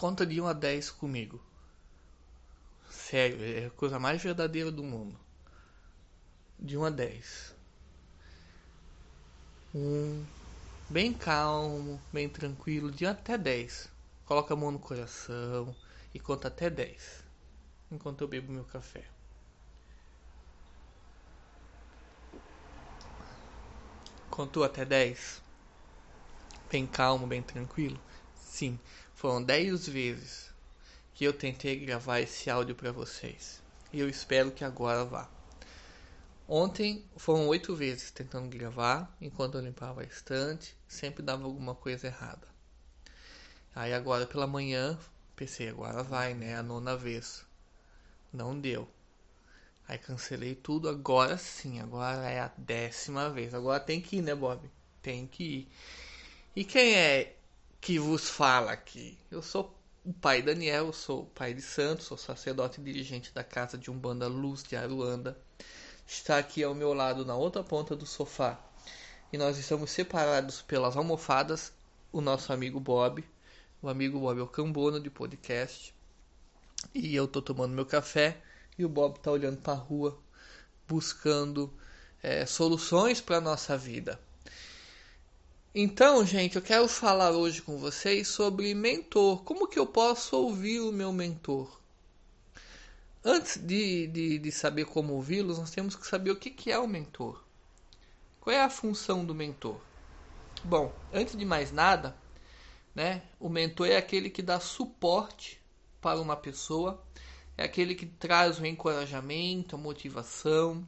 Conta de 1 a 10 comigo. Sério, é a coisa mais verdadeira do mundo. De 1 a 10. Um bem calmo, bem tranquilo, de até 10. Coloca a mão no coração e conta até 10. Enquanto eu bebo meu café. Contou até 10? Bem calmo, bem tranquilo? Sim, foram 10 vezes que eu tentei gravar esse áudio para vocês. E eu espero que agora vá. Ontem foram oito vezes tentando gravar, enquanto eu limpava a estante, sempre dava alguma coisa errada. Aí agora pela manhã, pensei, agora vai, né? A nona vez. Não deu. Aí cancelei tudo, agora sim, agora é a décima vez. Agora tem que ir, né, Bob? Tem que ir. E quem é que vos fala aqui? Eu sou o pai Daniel, eu sou o pai de Santos, sou sacerdote e dirigente da casa de Umbanda Luz de Aruanda. Está aqui ao meu lado, na outra ponta do sofá. E nós estamos separados pelas almofadas, o nosso amigo Bob. O amigo Bob é o cambono de podcast. E eu tô tomando meu café e o Bob tá olhando para a rua, buscando é, soluções para nossa vida. Então, gente, eu quero falar hoje com vocês sobre mentor. Como que eu posso ouvir o meu mentor? Antes de, de, de saber como ouvi-los, nós temos que saber o que, que é o mentor. Qual é a função do mentor? Bom, antes de mais nada, né, o mentor é aquele que dá suporte para uma pessoa, é aquele que traz o encorajamento, a motivação,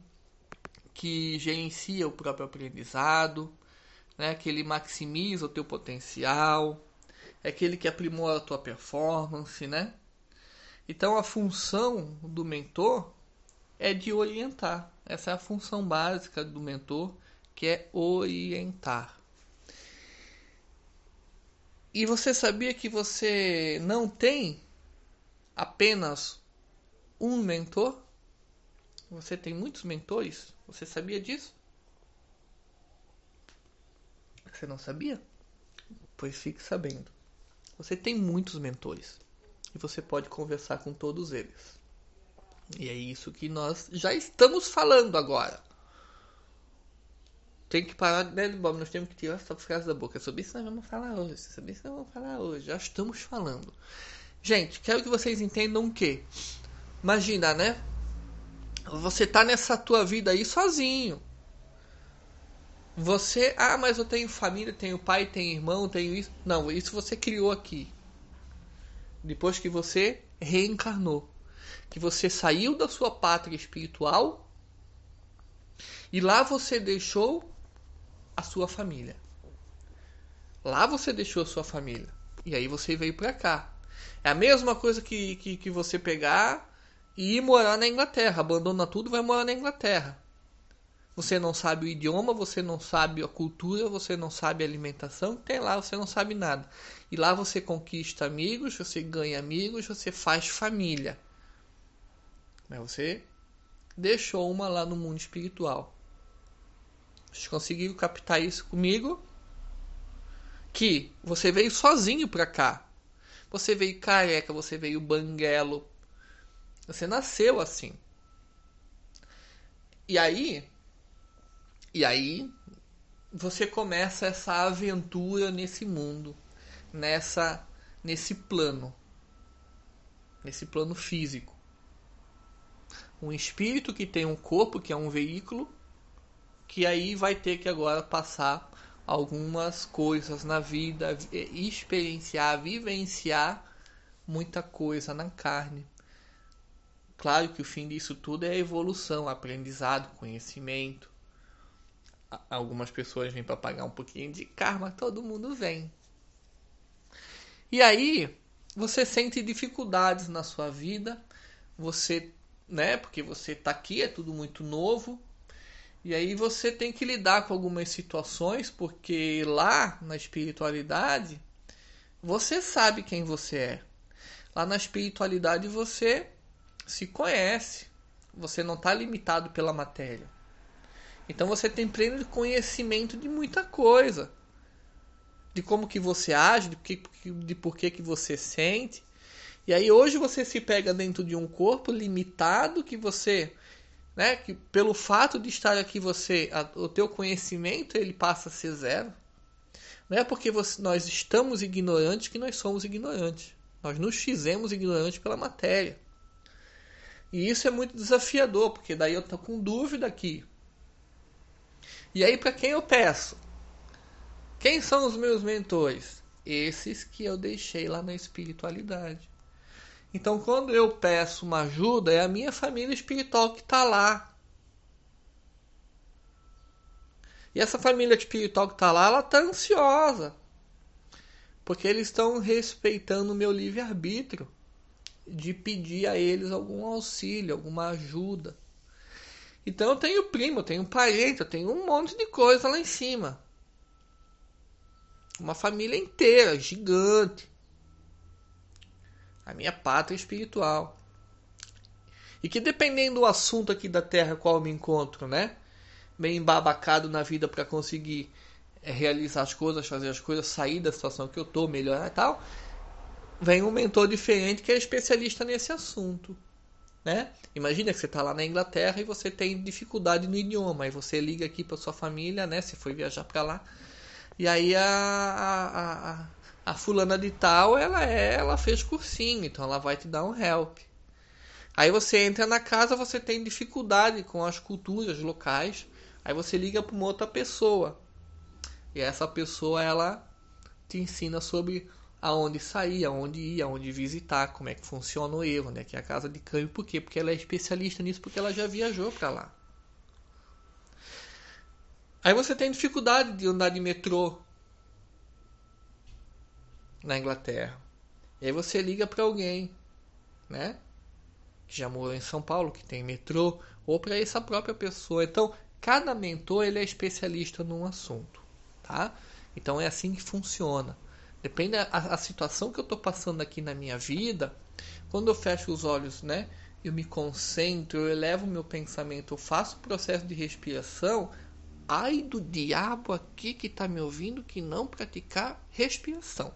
que gerencia o próprio aprendizado, né? que ele maximiza o teu potencial, é aquele que aprimora a tua performance, né? Então a função do mentor é de orientar. Essa é a função básica do mentor, que é orientar. E você sabia que você não tem apenas um mentor? Você tem muitos mentores? Você sabia disso? Você não sabia? Pois fique sabendo. Você tem muitos mentores e você pode conversar com todos eles. E é isso que nós já estamos falando agora. Tem que parar, né, Bob? Nós temos que tirar essa frase da boca. Sobre isso nós vamos falar hoje. Sobre isso nós vamos falar hoje. Já estamos falando. Gente, quero que vocês entendam que. Imagina, né? Você tá nessa tua vida aí sozinho. Você, ah, mas eu tenho família, tenho pai, tenho irmão, tenho isso. Não, isso você criou aqui. Depois que você reencarnou. Que você saiu da sua pátria espiritual e lá você deixou a sua família. Lá você deixou a sua família. E aí você veio pra cá. É a mesma coisa que, que, que você pegar e ir morar na Inglaterra. Abandona tudo vai morar na Inglaterra. Você não sabe o idioma, você não sabe a cultura, você não sabe a alimentação, tem lá, você não sabe nada. E lá você conquista amigos, você ganha amigos, você faz família. Mas você deixou uma lá no mundo espiritual. Vocês conseguiram captar isso comigo? Que você veio sozinho pra cá. Você veio careca, você veio banguelo. Você nasceu assim. E aí, e aí você começa essa aventura nesse mundo, nessa nesse plano, nesse plano físico. Um espírito que tem um corpo, que é um veículo, que aí vai ter que agora passar algumas coisas na vida, experienciar, vivenciar muita coisa na carne. Claro que o fim disso tudo é a evolução, aprendizado, conhecimento algumas pessoas vêm para pagar um pouquinho de karma, todo mundo vem. E aí, você sente dificuldades na sua vida, você, né, porque você tá aqui, é tudo muito novo. E aí você tem que lidar com algumas situações, porque lá na espiritualidade, você sabe quem você é. Lá na espiritualidade você se conhece. Você não está limitado pela matéria. Então você tem pleno conhecimento de muita coisa. de como que você age, de, que, de por que, que você sente. E aí hoje você se pega dentro de um corpo limitado que você, né, que pelo fato de estar aqui você, a, o teu conhecimento ele passa a ser zero. Não é porque você, nós estamos ignorantes que nós somos ignorantes. Nós nos fizemos ignorantes pela matéria. E isso é muito desafiador, porque daí eu tô com dúvida aqui. E aí para quem eu peço? Quem são os meus mentores? Esses que eu deixei lá na espiritualidade. Então, quando eu peço uma ajuda, é a minha família espiritual que está lá. E essa família espiritual que está lá, ela está ansiosa. Porque eles estão respeitando o meu livre-arbítrio de pedir a eles algum auxílio, alguma ajuda. Então eu tenho primo, eu tenho parente, eu tenho um monte de coisa lá em cima. Uma família inteira, gigante. A minha pátria espiritual. E que dependendo do assunto aqui da Terra qual eu me encontro, né? Bem embabacado na vida para conseguir é, realizar as coisas, fazer as coisas, sair da situação que eu tô, melhorar e tal. Vem um mentor diferente que é especialista nesse assunto. Né? Imagina que você está lá na Inglaterra e você tem dificuldade no idioma, aí você liga aqui para sua família, né? Se foi viajar para lá, e aí a, a, a, a, fulana de tal, ela é, ela fez cursinho, então ela vai te dar um help. Aí você entra na casa, você tem dificuldade com as culturas locais, aí você liga para uma outra pessoa. E essa pessoa ela te ensina sobre aonde sair, aonde ir, aonde visitar, como é que funciona o erro, né? Que é a casa de câmbio, por quê? Porque ela é especialista nisso, porque ela já viajou para lá. Aí você tem dificuldade de andar de metrô na Inglaterra. E aí você liga para alguém, né? Que já morou em São Paulo, que tem metrô, ou para essa própria pessoa. Então, cada mentor ele é especialista num assunto, tá? Então é assim que funciona. Depende da a, a situação que eu estou passando aqui na minha vida. Quando eu fecho os olhos, né? Eu me concentro, eu elevo meu pensamento, eu faço o processo de respiração Ai do diabo aqui que está me ouvindo que não praticar respiração.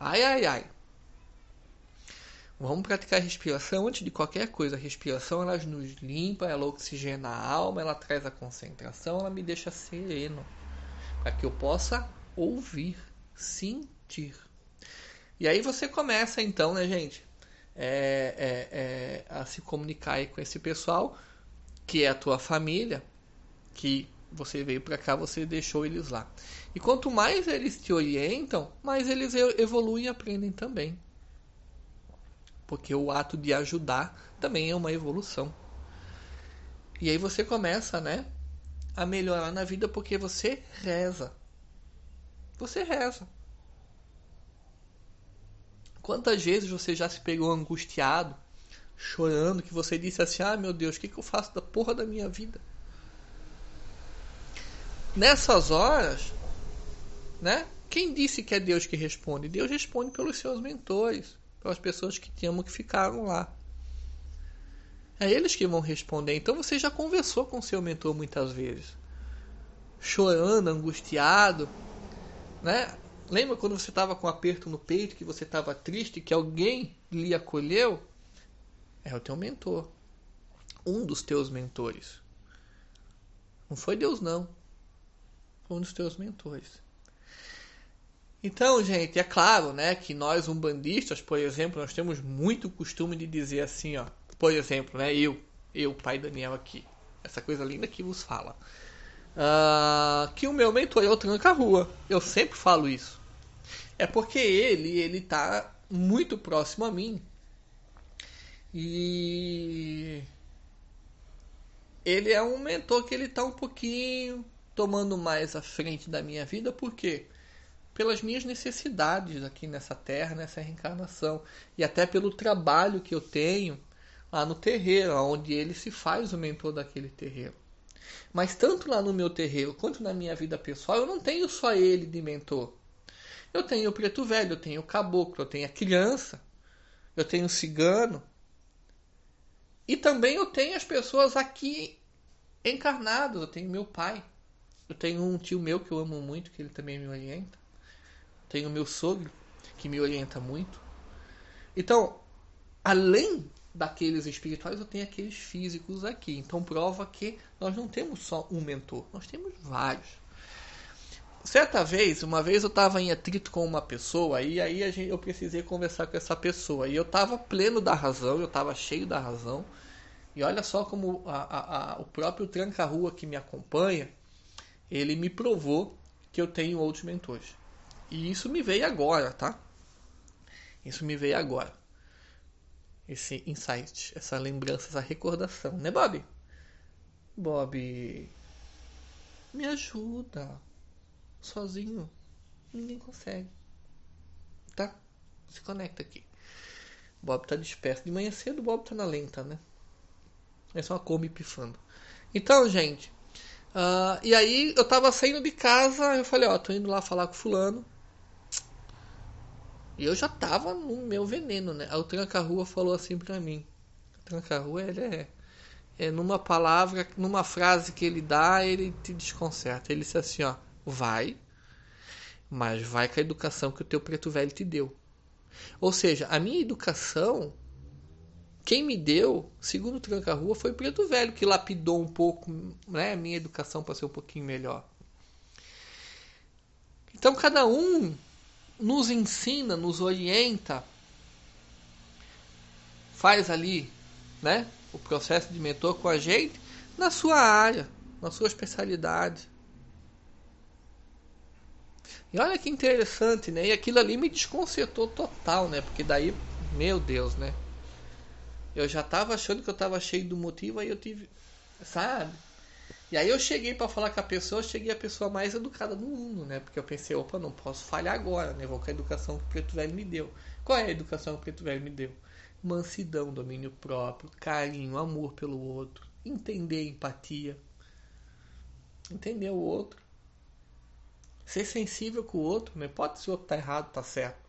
Ai, ai, ai. Vamos praticar respiração antes de qualquer coisa. A respiração ela nos limpa, ela oxigena a alma, ela traz a concentração, ela me deixa sereno. Para que eu possa ouvir, sentir. E aí você começa então, né, gente? É, é, é, a se comunicar com esse pessoal que é a tua família, que você veio para cá, você deixou eles lá. E quanto mais eles te orientam, mais eles evoluem e aprendem também. Porque o ato de ajudar também é uma evolução. E aí você começa, né, a melhorar na vida porque você reza. Você reza. Quantas vezes você já se pegou angustiado chorando, que você disse assim: Ah, meu Deus, o que, que eu faço da porra da minha vida? Nessas horas, né? Quem disse que é Deus que responde? Deus responde pelos seus mentores, pelas pessoas que te amam que ficaram lá. É eles que vão responder. Então você já conversou com seu mentor muitas vezes, chorando, angustiado, né? Lembra quando você estava com um aperto no peito, que você estava triste, que alguém lhe acolheu? É o teu mentor. Um dos teus mentores. Não foi Deus, não. Foi um dos teus mentores. Então, gente, é claro, né, que nós umbandistas, por exemplo, nós temos muito costume de dizer assim, ó, por exemplo, né, eu, eu, pai Daniel aqui, essa coisa linda que vos fala, uh, que o meu mentor é o tranca-rua. Eu sempre falo isso. É porque ele, ele tá muito próximo a mim. E ele é um mentor que ele está um pouquinho tomando mais à frente da minha vida, por quê? Pelas minhas necessidades aqui nessa terra, nessa reencarnação, e até pelo trabalho que eu tenho lá no terreiro, onde ele se faz o mentor daquele terreiro. Mas tanto lá no meu terreiro quanto na minha vida pessoal, eu não tenho só ele de mentor. Eu tenho o preto velho, eu tenho o caboclo, eu tenho a criança, eu tenho o cigano, e também eu tenho as pessoas aqui encarnadas. Eu tenho meu pai, Eu tenho um tio meu que eu amo muito, que ele também me orienta. Tenho meu sogro, que me orienta muito. Então, além daqueles espirituais, eu tenho aqueles físicos aqui. Então prova que nós não temos só um mentor, nós temos vários. Certa vez, uma vez eu estava em atrito com uma pessoa e aí gente, eu precisei conversar com essa pessoa. E eu estava pleno da razão, eu estava cheio da razão. E olha só como a, a, a, o próprio tranca-rua que me acompanha, ele me provou que eu tenho outros mentores. E isso me veio agora, tá? Isso me veio agora. Esse insight, essa lembrança, essa recordação, né, Bob? Bob, me ajuda. Sozinho, ninguém consegue. Tá? Se conecta aqui. Bob tá disperso. De manhã cedo, Bob tá na lenta, né? É só uma Kombi pifando. Então, gente. Uh, e aí, eu tava saindo de casa. Eu falei: Ó, tô indo lá falar com Fulano. E eu já tava no meu veneno, né? O Tranca-Rua falou assim pra mim: O Tranca-Rua, ele é, é. numa palavra, numa frase que ele dá, ele te desconcerta. Ele disse assim: Ó, vai, mas vai com a educação que o teu preto velho te deu. Ou seja, a minha educação, quem me deu, segundo o Tranca-Rua, foi o preto velho, que lapidou um pouco né, a minha educação para ser um pouquinho melhor. Então, cada um nos ensina, nos orienta, faz ali, né, o processo de mentor com a gente na sua área, na sua especialidade. E olha que interessante, né? E aquilo ali me desconcertou total, né? Porque daí, meu Deus, né? Eu já tava achando que eu tava cheio do motivo, aí eu tive, sabe? E aí eu cheguei para falar com a pessoa, cheguei a pessoa mais educada do mundo, né? Porque eu pensei, opa, não posso falhar agora, né? Vou com a educação que o Preto Velho me deu. Qual é a educação que o Preto Velho me deu? Mansidão, domínio próprio, carinho, amor pelo outro, entender empatia, entender o outro, ser sensível com o outro, não importa se o outro tá errado, tá certo.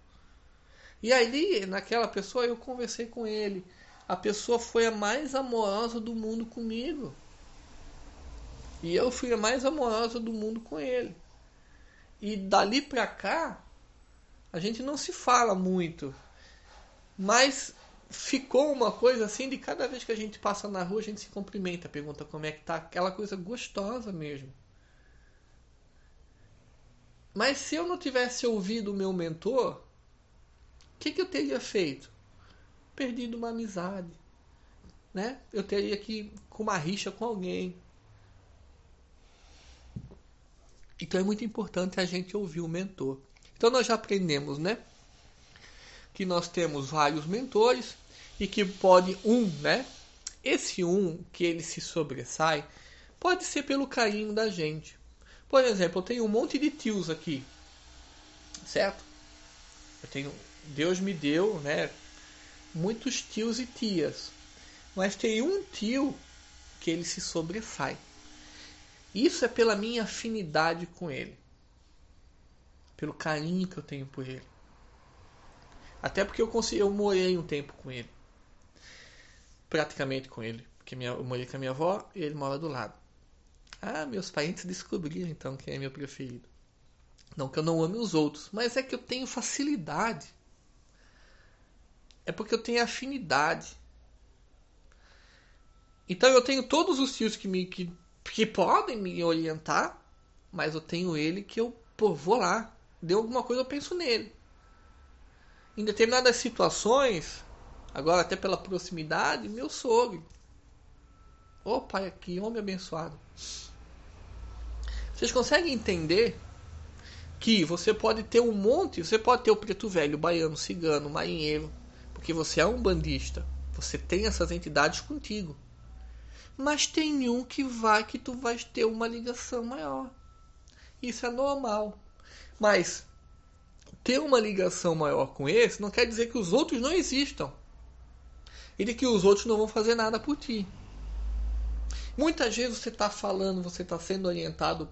E aí, naquela pessoa, eu conversei com ele. A pessoa foi a mais amorosa do mundo comigo. E eu fui a mais amorosa do mundo com ele. E dali pra cá, a gente não se fala muito. Mas ficou uma coisa assim de cada vez que a gente passa na rua, a gente se cumprimenta, pergunta como é que tá, aquela coisa gostosa mesmo. Mas se eu não tivesse ouvido o meu mentor, o que, que eu teria feito? Perdido uma amizade. Né? Eu teria que com uma rixa com alguém. Então é muito importante a gente ouvir o mentor. Então nós já aprendemos, né? Que nós temos vários mentores e que pode um, né? Esse um que ele se sobressai pode ser pelo carinho da gente. Por exemplo, eu tenho um monte de tios aqui, certo? Eu tenho, Deus me deu, né? Muitos tios e tias, mas tem um tio que ele se sobressai. Isso é pela minha afinidade com ele. Pelo carinho que eu tenho por ele. Até porque eu, consegui, eu morei um tempo com ele. Praticamente com ele. Porque minha, eu morei com a minha avó e ele mora do lado. Ah, meus parentes descobriram então quem é meu preferido. Não que eu não ame os outros, mas é que eu tenho facilidade. É porque eu tenho afinidade. Então eu tenho todos os tios que me que que podem me orientar, mas eu tenho ele que eu pô, vou lá, deu alguma coisa eu penso nele. Em determinadas situações, agora até pela proximidade, meu sogro. Ô oh, pai, que homem abençoado. Vocês conseguem entender que você pode ter um monte, você pode ter o preto velho, o baiano, o cigano, o marinheiro, porque você é um bandista. Você tem essas entidades contigo mas tem um que vai que tu vais ter uma ligação maior. Isso é normal. Mas ter uma ligação maior com esse não quer dizer que os outros não existam. E de que os outros não vão fazer nada por ti. Muitas vezes você está falando, você está sendo orientado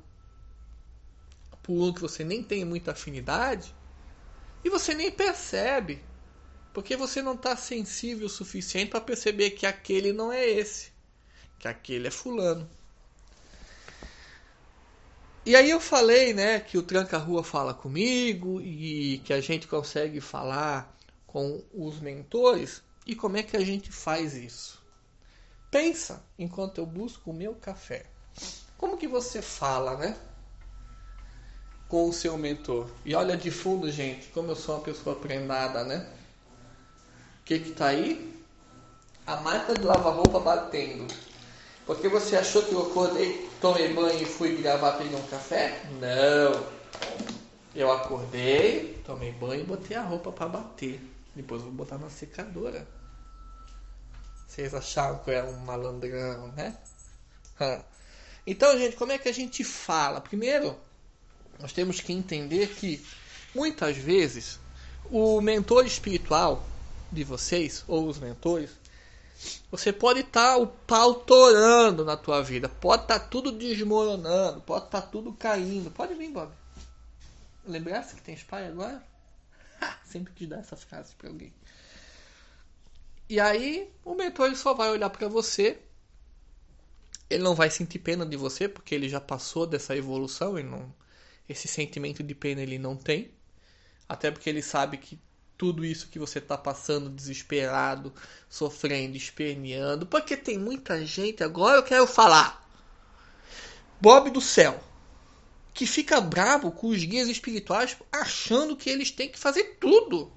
por um que você nem tem muita afinidade e você nem percebe. Porque você não está sensível o suficiente para perceber que aquele não é esse que aquele é fulano. E aí eu falei, né, que o tranca-rua fala comigo e que a gente consegue falar com os mentores. E como é que a gente faz isso? Pensa enquanto eu busco o meu café. Como que você fala, né? Com o seu mentor. E olha de fundo, gente, como eu sou uma pessoa prendada, né? O que que tá aí? A máquina de lavar roupa batendo. Porque você achou que eu acordei, tomei banho e fui gravar pegar um café? Não. Eu acordei, tomei banho e botei a roupa para bater. Depois vou botar na secadora. Vocês acharam que eu era um malandrão, né? Então, gente, como é que a gente fala? Primeiro, nós temos que entender que muitas vezes o mentor espiritual de vocês, ou os mentores, você pode estar tá o pau torando na tua vida, pode estar tá tudo desmoronando, pode estar tá tudo caindo. Pode vir, Bob. Lembrasse que tem pai agora? Ha, sempre quis dar essa frase para alguém. E aí o mentor só vai olhar para você. Ele não vai sentir pena de você porque ele já passou dessa evolução e não esse sentimento de pena ele não tem. Até porque ele sabe que tudo isso que você está passando, desesperado, sofrendo, esperneando, porque tem muita gente, agora eu quero falar. Bob do céu, que fica bravo com os guias espirituais achando que eles têm que fazer tudo.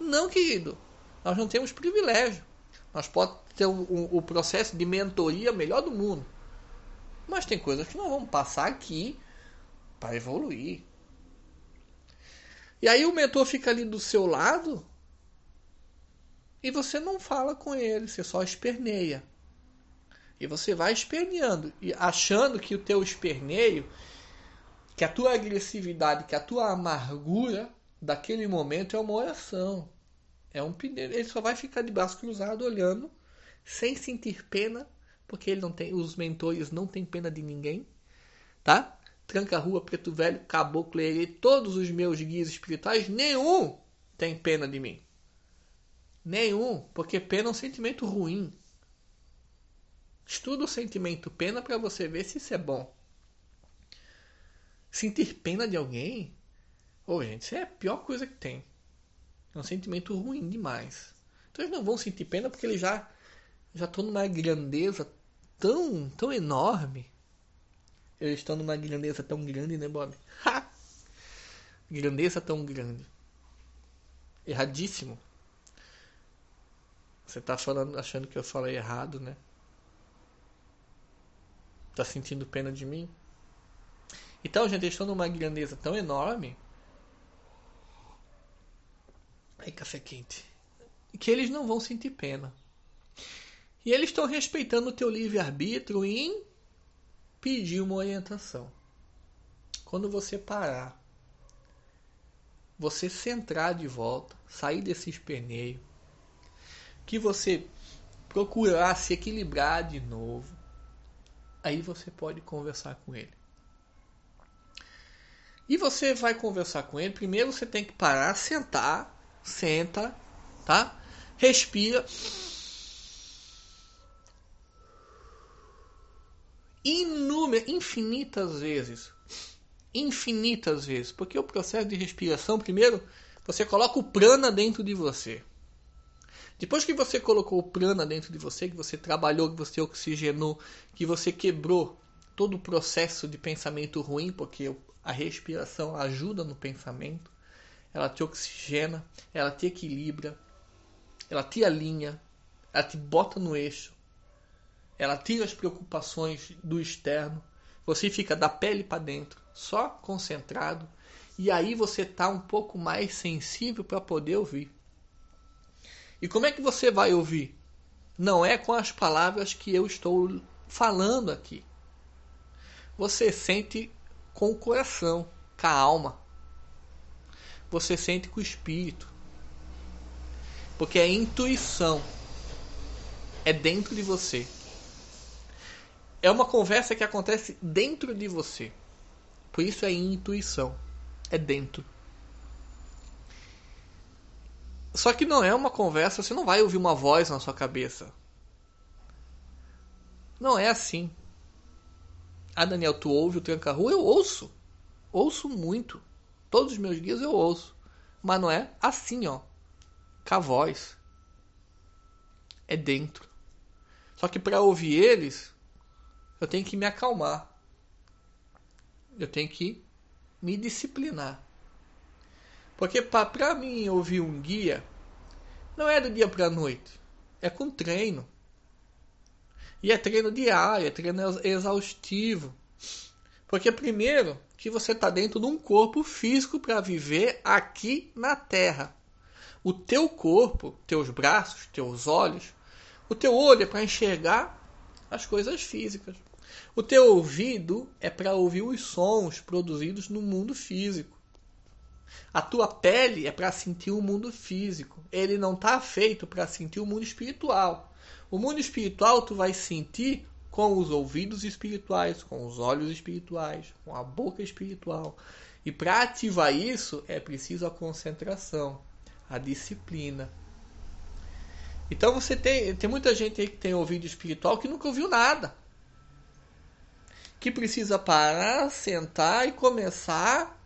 Não, querido. Nós não temos privilégio. Nós podemos ter o, o, processo de mentoria melhor do mundo. Mas tem coisas que não vamos passar aqui para evoluir. E aí o mentor fica ali do seu lado e você não fala com ele, você só esperneia. E você vai esperneando e achando que o teu esperneio, que a tua agressividade, que a tua amargura daquele momento é uma oração. É um pneu. Ele só vai ficar de braço cruzado olhando, sem sentir pena, porque ele não tem, os mentores não têm pena de ninguém, tá? Tranca-Rua, Preto Velho, Caboclo, Erê, todos os meus guias espirituais, nenhum tem pena de mim. Nenhum, porque pena é um sentimento ruim. Estuda o sentimento pena para você ver se isso é bom. Sentir pena de alguém, ô oh, gente, isso é a pior coisa que tem. É um sentimento ruim demais. Então eles não vão sentir pena porque eles já já estão numa grandeza tão tão enorme eles estão numa grandeza tão grande, né, Bob? Ha! Grandeza tão grande. Erradíssimo. Você tá falando, achando que eu falei errado, né? Tá sentindo pena de mim? Então, gente, eles estão numa grandeza tão enorme. Aí, café quente. Que eles não vão sentir pena. E eles estão respeitando o teu livre-arbítrio em pedir uma orientação. Quando você parar, você centrar de volta, sair desse esperneio, que você procurar se equilibrar de novo, aí você pode conversar com ele. E você vai conversar com ele, primeiro você tem que parar, sentar, senta, tá? Respira inúmeras, infinitas vezes. Infinitas vezes. Porque o processo de respiração, primeiro, você coloca o prana dentro de você. Depois que você colocou o prana dentro de você, que você trabalhou, que você oxigenou, que você quebrou todo o processo de pensamento ruim, porque a respiração ajuda no pensamento, ela te oxigena, ela te equilibra, ela te alinha, ela te bota no eixo, ela tira as preocupações do externo, você fica da pele para dentro, só concentrado, e aí você tá um pouco mais sensível para poder ouvir. E como é que você vai ouvir? Não é com as palavras que eu estou falando aqui. Você sente com o coração, com a alma. Você sente com o espírito. Porque é intuição. É dentro de você é uma conversa que acontece dentro de você. Por isso é intuição. É dentro. Só que não é uma conversa, você não vai ouvir uma voz na sua cabeça. Não é assim. Ah, Daniel, tu ouve o tranca-rua? Eu ouço. Ouço muito. Todos os meus dias eu ouço. Mas não é assim, ó. Com a voz. É dentro. Só que para ouvir eles, eu tenho que me acalmar. Eu tenho que me disciplinar. Porque para mim ouvir um guia, não é do dia para a noite. É com treino. E é treino diário, é treino exaustivo. Porque primeiro que você está dentro de um corpo físico para viver aqui na Terra. O teu corpo, teus braços, teus olhos, o teu olho é para enxergar as coisas físicas. O teu ouvido é para ouvir os sons produzidos no mundo físico. A tua pele é para sentir o mundo físico. Ele não está feito para sentir o mundo espiritual. O mundo espiritual tu vai sentir com os ouvidos espirituais, com os olhos espirituais, com a boca espiritual. E para ativar isso é preciso a concentração, a disciplina. Então você tem, tem muita gente aí que tem ouvido espiritual que nunca ouviu nada. Que precisa parar, sentar e começar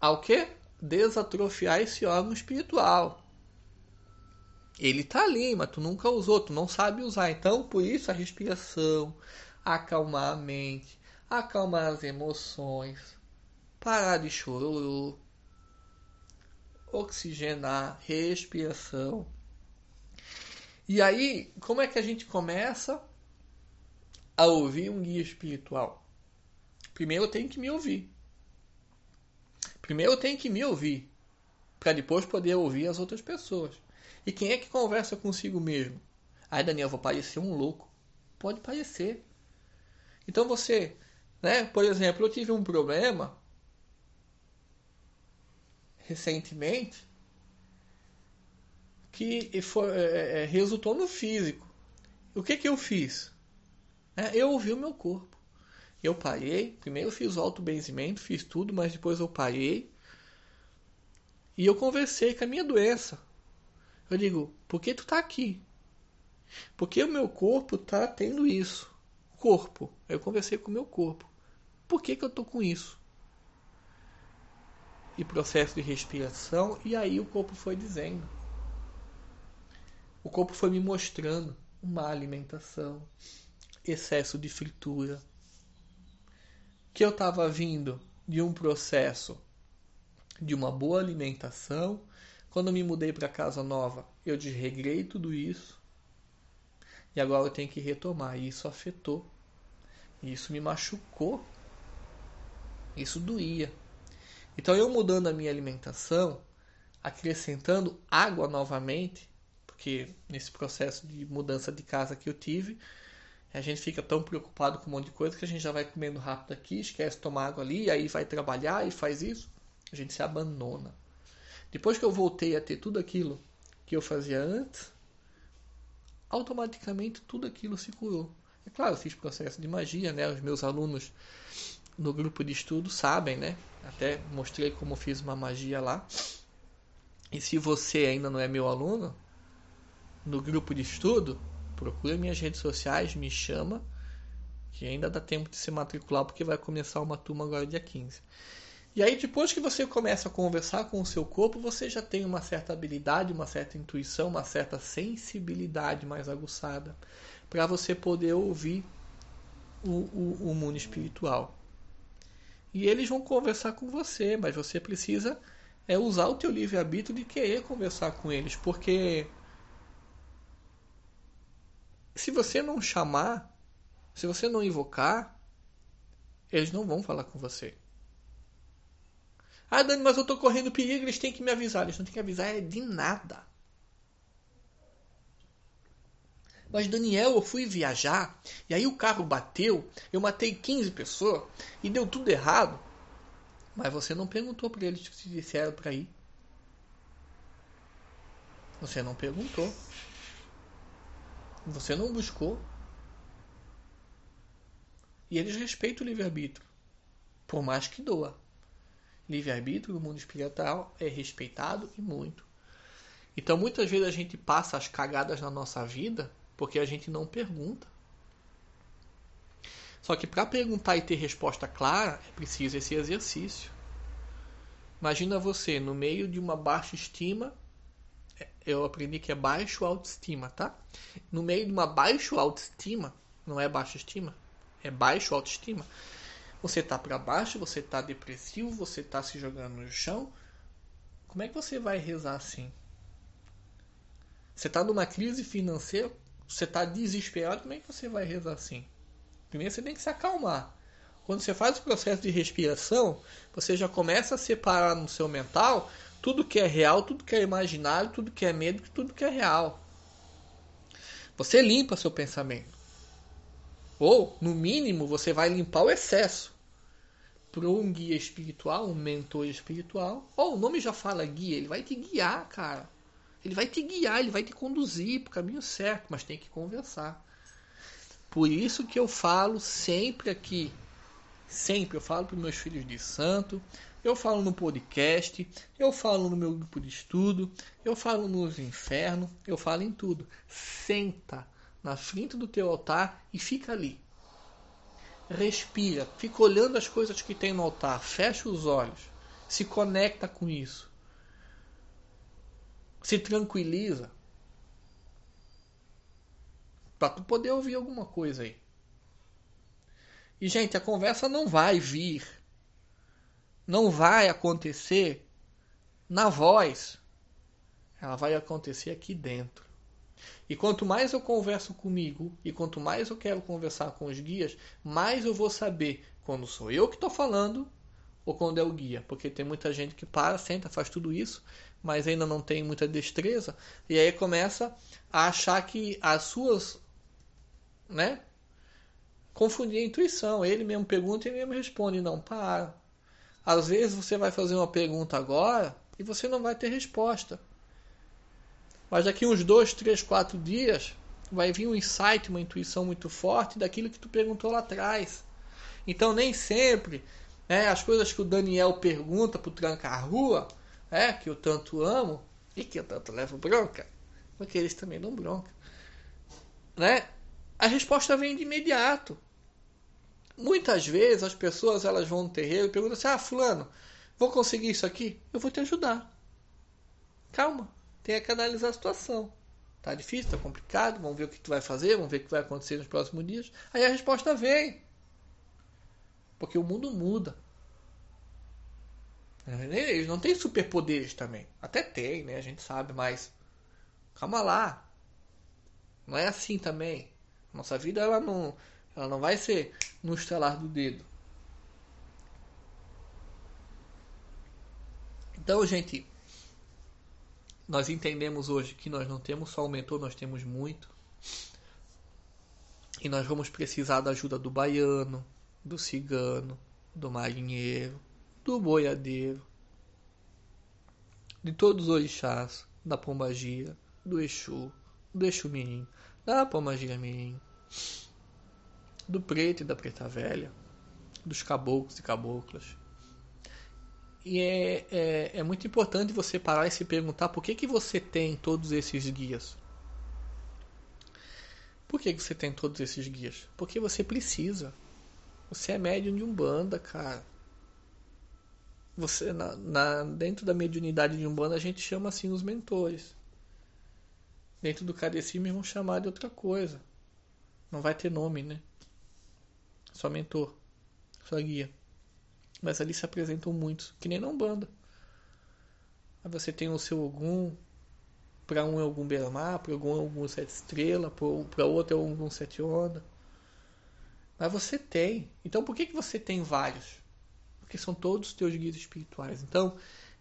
ao que? Desatrofiar esse órgão espiritual. Ele tá ali, mas tu nunca usou, tu não sabe usar. Então, por isso a respiração, acalmar a mente, acalmar as emoções, parar de chororô, oxigenar, respiração. E aí, como é que a gente começa a ouvir um guia espiritual? Primeiro eu tenho que me ouvir. Primeiro eu tenho que me ouvir, para depois poder ouvir as outras pessoas. E quem é que conversa consigo mesmo? Ai, Daniel, vou parecer um louco. Pode parecer. Então você, né? Por exemplo, eu tive um problema recentemente que foi, é, é, resultou no físico. O que que eu fiz? É, eu ouvi o meu corpo. Eu parei, primeiro fiz o auto-benzimento, fiz tudo, mas depois eu parei e eu conversei com a minha doença. Eu digo, por que tu tá aqui? Porque o meu corpo tá tendo isso. Corpo. Eu conversei com o meu corpo. Por que, que eu tô com isso? E processo de respiração, e aí o corpo foi dizendo. O corpo foi me mostrando uma alimentação, excesso de fritura. Que eu estava vindo de um processo de uma boa alimentação quando me mudei para casa nova, eu desregrei tudo isso. E agora eu tenho que retomar. E isso afetou. Isso me machucou. Isso doía. Então eu mudando a minha alimentação, acrescentando água novamente, porque nesse processo de mudança de casa que eu tive, a gente fica tão preocupado com um monte de coisa que a gente já vai comendo rápido aqui, esquece de tomar água ali, aí vai trabalhar e faz isso. A gente se abandona. Depois que eu voltei a ter tudo aquilo que eu fazia antes, automaticamente tudo aquilo se curou. É claro, eu fiz processo de magia, né? Os meus alunos no grupo de estudo sabem, né? Até mostrei como fiz uma magia lá. E se você ainda não é meu aluno, no grupo de estudo, procura minhas redes sociais, me chama, que ainda dá tempo de se matricular, porque vai começar uma turma agora dia 15. E aí, depois que você começa a conversar com o seu corpo, você já tem uma certa habilidade, uma certa intuição, uma certa sensibilidade mais aguçada para você poder ouvir o, o, o, mundo espiritual. E eles vão conversar com você, mas você precisa é usar o teu livre-arbítrio de querer conversar com eles, porque se você não chamar, se você não invocar, eles não vão falar com você. Ah, Dani, mas eu tô correndo perigo, eles têm que me avisar. Eles não têm que avisar é de nada. Mas Daniel, eu fui viajar e aí o carro bateu, eu matei 15 pessoas e deu tudo errado. Mas você não perguntou para eles se disseram para ir. Você não perguntou. Você não buscou. E eles respeitam o livre-arbítrio. Por mais que doa livre-arbítrio no mundo espiritual é respeitado e muito. Então muitas vezes a gente passa as cagadas na nossa vida porque a gente não pergunta. Só que para perguntar e ter resposta clara, é preciso esse exercício. Imagina você no meio de uma baixa estima, eu aprendi que é baixo autoestima, tá? No meio de uma baixa autoestima, não é baixa estima, é baixo autoestima. Você tá para baixo, você tá depressivo, você tá se jogando no chão. Como é que você vai rezar assim? Você tá numa crise financeira, você tá desesperado, como é que você vai rezar assim? Primeiro você tem que se acalmar. Quando você faz o processo de respiração, você já começa a separar no seu mental tudo que é real, tudo que é imaginário, tudo que é medo, tudo que é real. Você limpa seu pensamento. Ou, no mínimo, você vai limpar o excesso. Para um guia espiritual, um mentor espiritual, ou o nome já fala guia, ele vai te guiar, cara. Ele vai te guiar, ele vai te conduzir para o caminho certo, mas tem que conversar. Por isso que eu falo sempre aqui, sempre eu falo para meus filhos de santo, eu falo no podcast, eu falo no meu grupo de estudo, eu falo nos infernos, eu falo em tudo. Senta na frente do teu altar e fica ali. Respira, fica olhando as coisas que tem no altar, fecha os olhos, se conecta com isso. Se tranquiliza para tu poder ouvir alguma coisa aí. E gente, a conversa não vai vir, não vai acontecer na voz. Ela vai acontecer aqui dentro. E quanto mais eu converso comigo e quanto mais eu quero conversar com os guias, mais eu vou saber quando sou eu que estou falando ou quando é o guia. Porque tem muita gente que para, senta, faz tudo isso, mas ainda não tem muita destreza e aí começa a achar que as suas né? Confundir a intuição. Ele mesmo pergunta e ele mesmo responde. Não, para. Às vezes você vai fazer uma pergunta agora e você não vai ter resposta. Mas daqui uns dois, três, quatro dias vai vir um insight, uma intuição muito forte daquilo que tu perguntou lá atrás. Então nem sempre né, as coisas que o Daniel pergunta para o tranca-rua, né, que eu tanto amo e que eu tanto levo bronca, porque eles também dão bronca, né? a resposta vem de imediato. Muitas vezes as pessoas elas vão no terreiro e perguntam assim: Ah, Fulano, vou conseguir isso aqui? Eu vou te ajudar. Calma, tenha que analisar a situação. Tá difícil, tá complicado, vamos ver o que tu vai fazer, vamos ver o que vai acontecer nos próximos dias. Aí a resposta vem. Porque o mundo muda. Eles não têm superpoderes também. Até tem, né? A gente sabe, mas calma lá. Não é assim também. Nossa vida ela não, ela não vai ser no estalar do dedo. Então, gente, nós entendemos hoje que nós não temos só o mentor, nós temos muito. E nós vamos precisar da ajuda do baiano, do cigano, do marinheiro, do boiadeiro, de todos os orixás, da pombagira, do Exu, do Exu Mirim, da Pomagira Mirim, do preto e da preta velha, dos caboclos e caboclas. E é, é, é, muito importante você parar e se perguntar por que, que você tem todos esses guias. Por que, que você tem todos esses guias? Porque você precisa. Você é médium de Umbanda, cara. Você, na, na, dentro da mediunidade de Umbanda, a gente chama assim os mentores. Dentro do cadecismo vão chamar de outra coisa. Não vai ter nome, né? Só mentor. Só guia. Mas ali se apresentam muitos, que nem na Umbanda. Aí você tem o seu Ogum, para um é algum Beramar, para algum é algum sete estrela, para outro é algum sete onda. Mas você tem. Então por que, que você tem vários? Porque são todos os teus guias espirituais. Então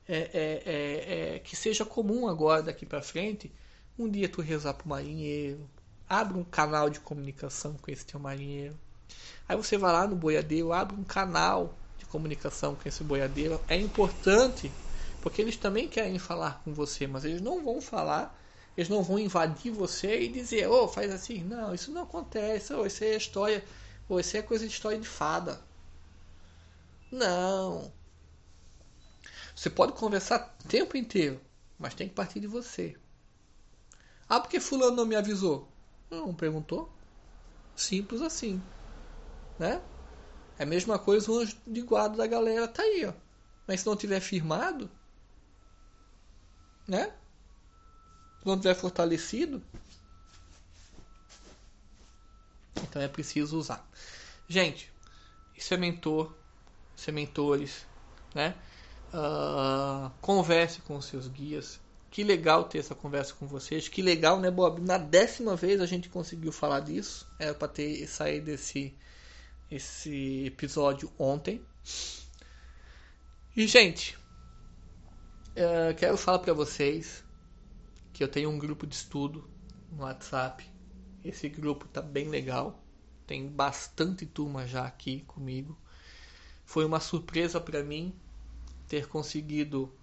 é, é, é, é que seja comum agora daqui para frente um dia tu rezar pro marinheiro, abre um canal de comunicação com esse teu marinheiro. Aí você vai lá no boiadeiro, abre um canal de comunicação com esse boiadeiro. É importante, porque eles também querem falar com você, mas eles não vão falar, eles não vão invadir você e dizer, ô, oh, faz assim. Não, isso não acontece, oh, isso é história, oh, isso é coisa de história de fada. Não. Você pode conversar o tempo inteiro, mas tem que partir de você. Ah, porque fulano não me avisou? Não perguntou. Simples assim. Né? É a mesma coisa o anjo de guarda da galera tá aí, ó. Mas se não tiver firmado, né? Se não tiver fortalecido, então é preciso usar. Gente, isso é mentor, isso é mentores, né? Uh, converse com seus guias. Que legal ter essa conversa com vocês. Que legal, né, Bob? Na décima vez a gente conseguiu falar disso. Era para ter saído desse esse episódio ontem. E, gente, uh, quero falar para vocês que eu tenho um grupo de estudo no WhatsApp. Esse grupo tá bem legal. Tem bastante turma já aqui comigo. Foi uma surpresa para mim ter conseguido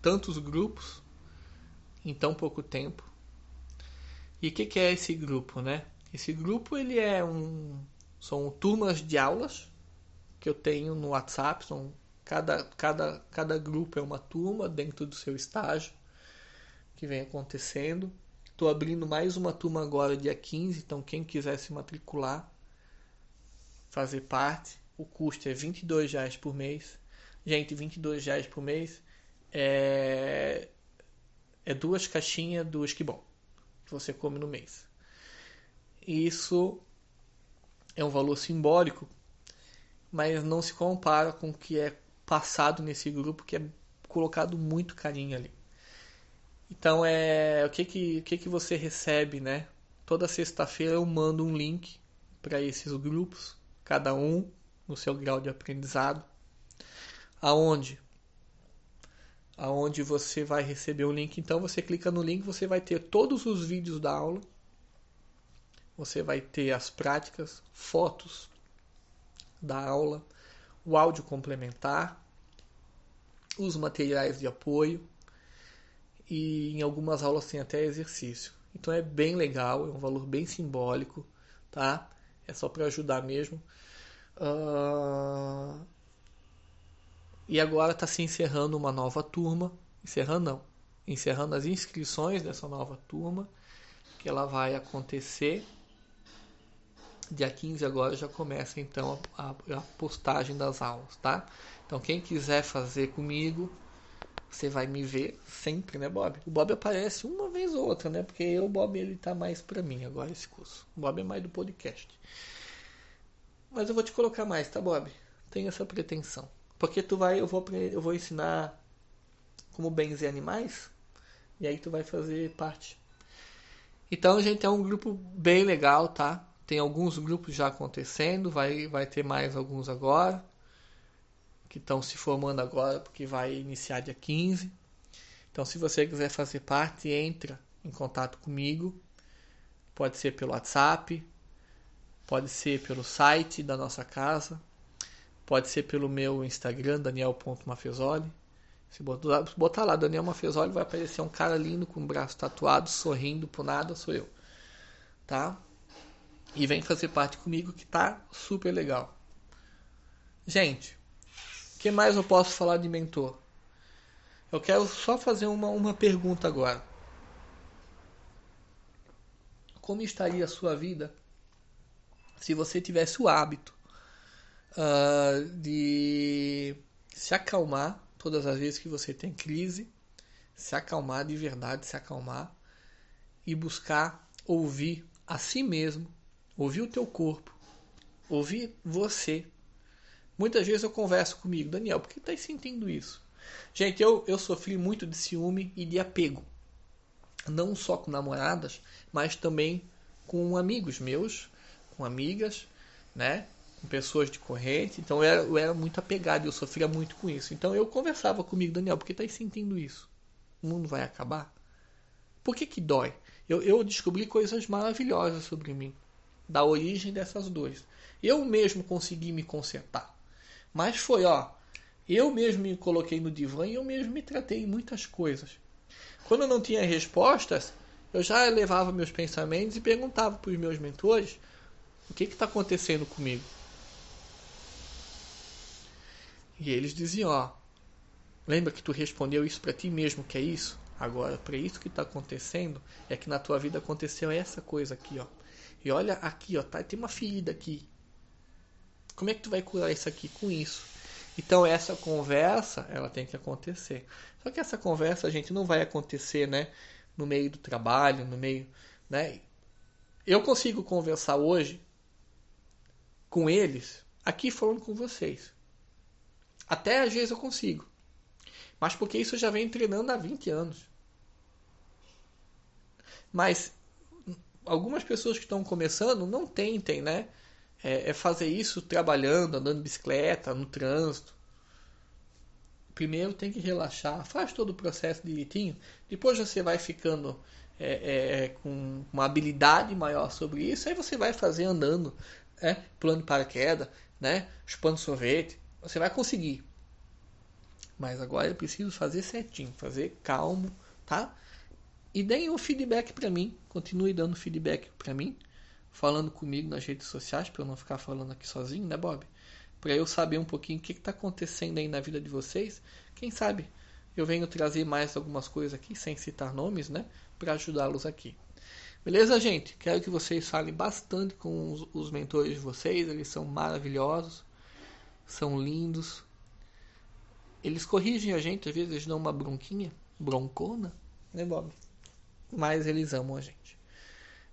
tantos grupos em tão pouco tempo. E o que, que, é esse grupo, né? Esse grupo ele é um são turmas de aulas que eu tenho no WhatsApp, são cada cada cada grupo é uma turma dentro do seu estágio que vem acontecendo. Estou abrindo mais uma turma agora dia 15, então quem quiser se matricular, fazer parte, o custo é 22 reais por mês. Gente, 22 reais por mês é é duas caixinhas do esquibom que você come no mês. Isso é um valor simbólico, mas não se compara com o que é passado nesse grupo, que é colocado muito carinho ali. Então é o que que, o que, que você recebe, né? Toda sexta-feira eu mando um link para esses grupos, cada um no seu grau de aprendizado, aonde aonde você vai receber o link. Então você clica no link, você vai ter todos os vídeos da aula. Você vai ter as práticas, fotos da aula, o áudio complementar, os materiais de apoio e em algumas aulas tem até exercício. Então é bem legal, é um valor bem simbólico, tá? É só para ajudar mesmo. Uh, e agora está se encerrando uma nova turma. Encerrando não. Encerrando as inscrições dessa nova turma. Que ela vai acontecer. Dia 15 agora já começa então a, a postagem das aulas, tá? Então quem quiser fazer comigo, você vai me ver sempre, né, Bob? O Bob aparece uma vez ou outra, né? Porque eu, o Bob, ele tá mais para mim agora esse curso. O Bob é mais do podcast. Mas eu vou te colocar mais, tá, Bob? Tenho essa pretensão. Porque tu vai, eu vou, eu vou ensinar como benzer animais e aí tu vai fazer parte. Então, gente, é um grupo bem legal, tá? Tem alguns grupos já acontecendo, vai, vai ter mais alguns agora, que estão se formando agora, porque vai iniciar dia 15. Então, se você quiser fazer parte, entra em contato comigo. Pode ser pelo WhatsApp, pode ser pelo site da nossa casa, Pode ser pelo meu Instagram, daniel.mafezoli. Se botar lá Daniel Mafezoli, vai aparecer um cara lindo com o braço tatuado, sorrindo por nada, sou eu. Tá? E vem fazer parte comigo que tá super legal. Gente, o que mais eu posso falar de mentor? Eu quero só fazer uma, uma pergunta agora. Como estaria a sua vida se você tivesse o hábito uh, de se acalmar todas as vezes que você tem crise, se acalmar de verdade, se acalmar e buscar ouvir a si mesmo, ouvir o teu corpo, ouvir você. Muitas vezes eu converso comigo, Daniel, por que está sentindo isso? Gente, eu, eu sofri muito de ciúme e de apego. Não só com namoradas, mas também com amigos meus, com amigas, né? com pessoas de corrente, então eu era, eu era muito apegado, eu sofria muito com isso. Então eu conversava comigo, Daniel, por que tá sentindo isso? O mundo vai acabar? Por que que dói? Eu, eu descobri coisas maravilhosas sobre mim, da origem dessas dores. Eu mesmo consegui me consertar. Mas foi, ó, eu mesmo me coloquei no divã e eu mesmo me tratei em muitas coisas. Quando eu não tinha respostas, eu já levava meus pensamentos e perguntava para os meus mentores o que está acontecendo comigo. E eles diziam, ó, lembra que tu respondeu isso para ti mesmo que é isso? Agora, para isso que está acontecendo, é que na tua vida aconteceu essa coisa aqui, ó. E olha aqui, ó, tá, tem uma ferida aqui. Como é que tu vai curar isso aqui com isso? Então essa conversa, ela tem que acontecer. Só que essa conversa, a gente, não vai acontecer, né, no meio do trabalho, no meio, né? Eu consigo conversar hoje com eles aqui falando com vocês. Até às vezes eu consigo. Mas porque isso eu já vem treinando há 20 anos. Mas algumas pessoas que estão começando não tentem, né? É, é fazer isso trabalhando, andando de bicicleta, no trânsito. Primeiro tem que relaxar, faz todo o processo direitinho. Depois você vai ficando é, é, com uma habilidade maior sobre isso, aí você vai fazer andando, né? pulando de paraquedas, né? chupando sorvete. Você vai conseguir. Mas agora eu preciso fazer certinho, fazer calmo, tá? E deem um feedback para mim, continue dando feedback para mim, falando comigo nas redes sociais, para eu não ficar falando aqui sozinho, né, Bob? Para eu saber um pouquinho o que está acontecendo aí na vida de vocês. Quem sabe eu venho trazer mais algumas coisas aqui, sem citar nomes, né? Para ajudá-los aqui. Beleza, gente? Quero que vocês falem bastante com os, os mentores de vocês, eles são maravilhosos, são lindos, eles corrigem a gente, às vezes eles dão uma bronquinha, broncona, né, Bob? Mas eles amam a gente.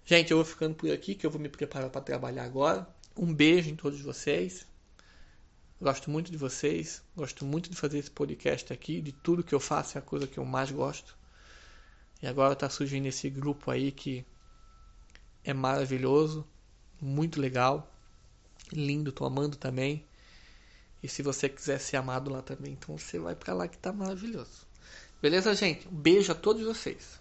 Gente, eu vou ficando por aqui, que eu vou me preparar para trabalhar agora. Um beijo em todos vocês. Gosto muito de vocês. Gosto muito de fazer esse podcast aqui. De tudo que eu faço é a coisa que eu mais gosto. E agora está surgindo esse grupo aí que é maravilhoso, muito legal, lindo, tô amando também. E se você quiser ser amado lá também, então você vai para lá que tá maravilhoso. Beleza, gente? Um beijo a todos vocês.